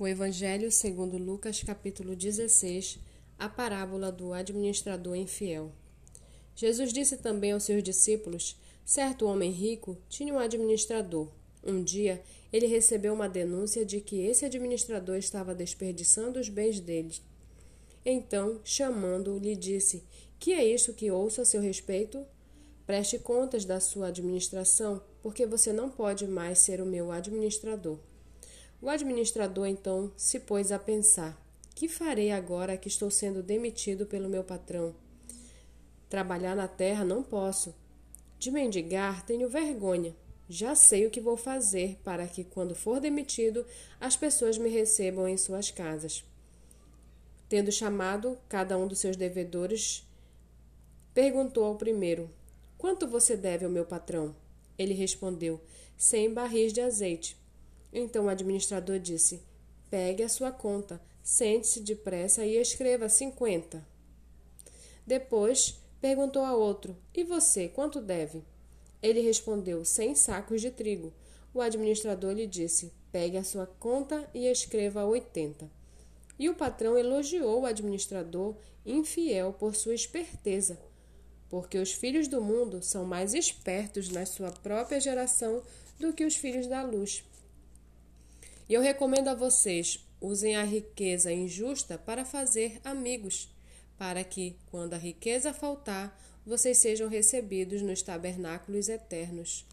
O Evangelho segundo Lucas, capítulo 16, a parábola do administrador infiel. Jesus disse também aos seus discípulos: Certo homem rico tinha um administrador. Um dia, ele recebeu uma denúncia de que esse administrador estava desperdiçando os bens dele. Então, chamando-o, lhe disse: Que é isso que ouço a seu respeito? Preste contas da sua administração, porque você não pode mais ser o meu administrador. O administrador então se pôs a pensar: que farei agora que estou sendo demitido pelo meu patrão? Trabalhar na terra não posso. De mendigar tenho vergonha. Já sei o que vou fazer para que, quando for demitido, as pessoas me recebam em suas casas. Tendo chamado cada um dos seus devedores, perguntou ao primeiro: Quanto você deve ao meu patrão? Ele respondeu: Cem barris de azeite. Então o administrador disse: Pegue a sua conta, sente-se depressa e escreva cinquenta. Depois perguntou a outro: E você, quanto deve? Ele respondeu: Cem sacos de trigo. O administrador lhe disse: Pegue a sua conta e escreva oitenta. E o patrão elogiou o administrador infiel por sua esperteza, porque os filhos do mundo são mais espertos na sua própria geração do que os filhos da luz. E eu recomendo a vocês: usem a riqueza injusta para fazer amigos, para que, quando a riqueza faltar, vocês sejam recebidos nos tabernáculos eternos.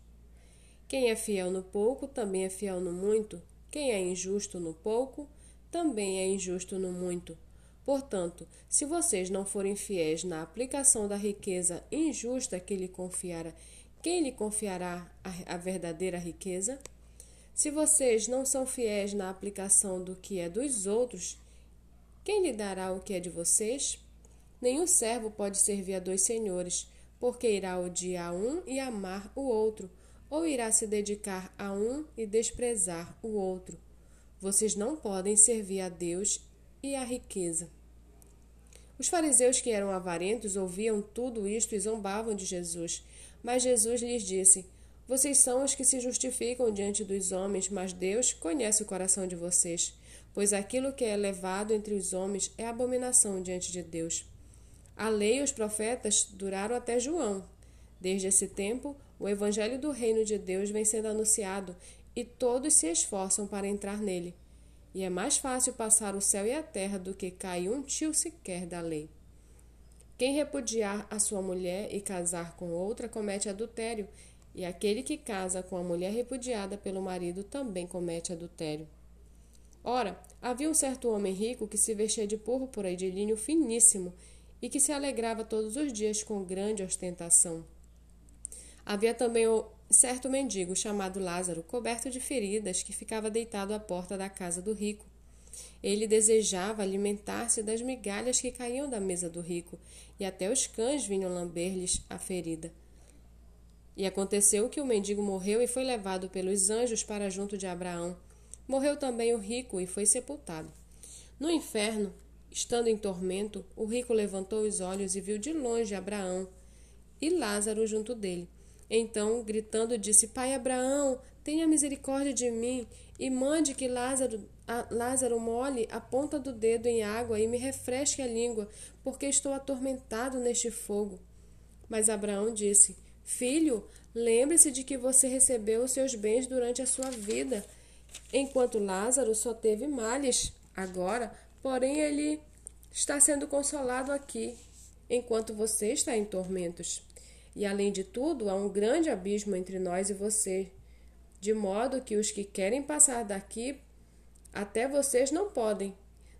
Quem é fiel no pouco também é fiel no muito. Quem é injusto no pouco também é injusto no muito. Portanto, se vocês não forem fiéis na aplicação da riqueza injusta que lhe confiara, quem lhe confiará a, verdadeira riqueza? Se vocês não são fiéis na aplicação do que é dos outros, quem lhe dará o que é de vocês? Nenhum servo pode servir a dois senhores, porque irá odiar um e amar o outro, ou irá se dedicar a um e desprezar o outro. Vocês não podem servir a Deus e à riqueza. Os fariseus que eram avarentos ouviam tudo isto e zombavam de Jesus. Mas Jesus lhes disse: vocês são os que se justificam diante dos homens, mas Deus conhece o coração de vocês, pois aquilo que é elevado entre os homens é abominação diante de Deus. A lei e os profetas duraram até João. Desde esse tempo, o evangelho do reino de Deus vem sendo anunciado e todos se esforçam para entrar nele. E é mais fácil passar o céu e a terra do que cair um tio sequer da lei. Quem repudiar a sua mulher e casar com outra comete adultério, e aquele que casa com a mulher repudiada pelo marido também comete adultério. Ora, havia um certo homem rico que se vestia de púrpura e de linho finíssimo e que se alegrava todos os dias com grande ostentação. Havia também um certo mendigo chamado Lázaro, coberto de feridas, que ficava deitado à porta da casa do rico. Ele desejava alimentar-se das migalhas que caíam da mesa do rico, e até os cães vinham lamber-lhes a ferida. E aconteceu que o mendigo morreu e foi levado pelos anjos para junto de Abraão. Morreu também o rico e foi sepultado. No inferno, estando em tormento, o rico levantou os olhos e viu de longe Abraão e Lázaro junto dele. Então, gritando, disse: Pai Abraão, tenha misericórdia de mim e mande que Lázaro, a, Lázaro molhe a ponta do dedo em água e me refresque a língua, porque estou atormentado neste fogo. Mas Abraão disse: Filho, lembre-se de que você recebeu os seus bens durante a sua vida, enquanto Lázaro só teve males. Agora, porém, ele está sendo consolado aqui, enquanto você está em tormentos. E além de tudo, há um grande abismo entre nós e você, de modo que os que querem passar daqui até vocês não podem,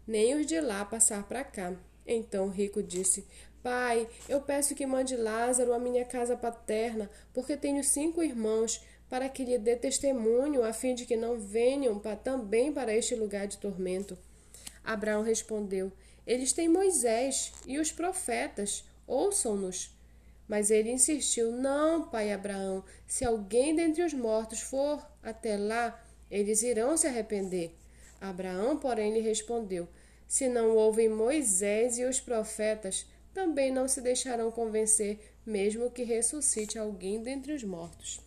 nem os de lá passar para cá. Então o rico disse: Pai, eu peço que mande Lázaro à minha casa paterna, porque tenho cinco irmãos, para que lhe dê testemunho, a fim de que não venham também para este lugar de tormento. Abraão respondeu: Eles têm Moisés e os profetas, ouçam-nos. Mas ele insistiu: Não, pai Abraão, se alguém dentre os mortos for até lá, eles irão se arrepender. Abraão, porém, lhe respondeu: Se não ouvem Moisés e os profetas, também não se deixarão convencer, mesmo que ressuscite alguém dentre os mortos.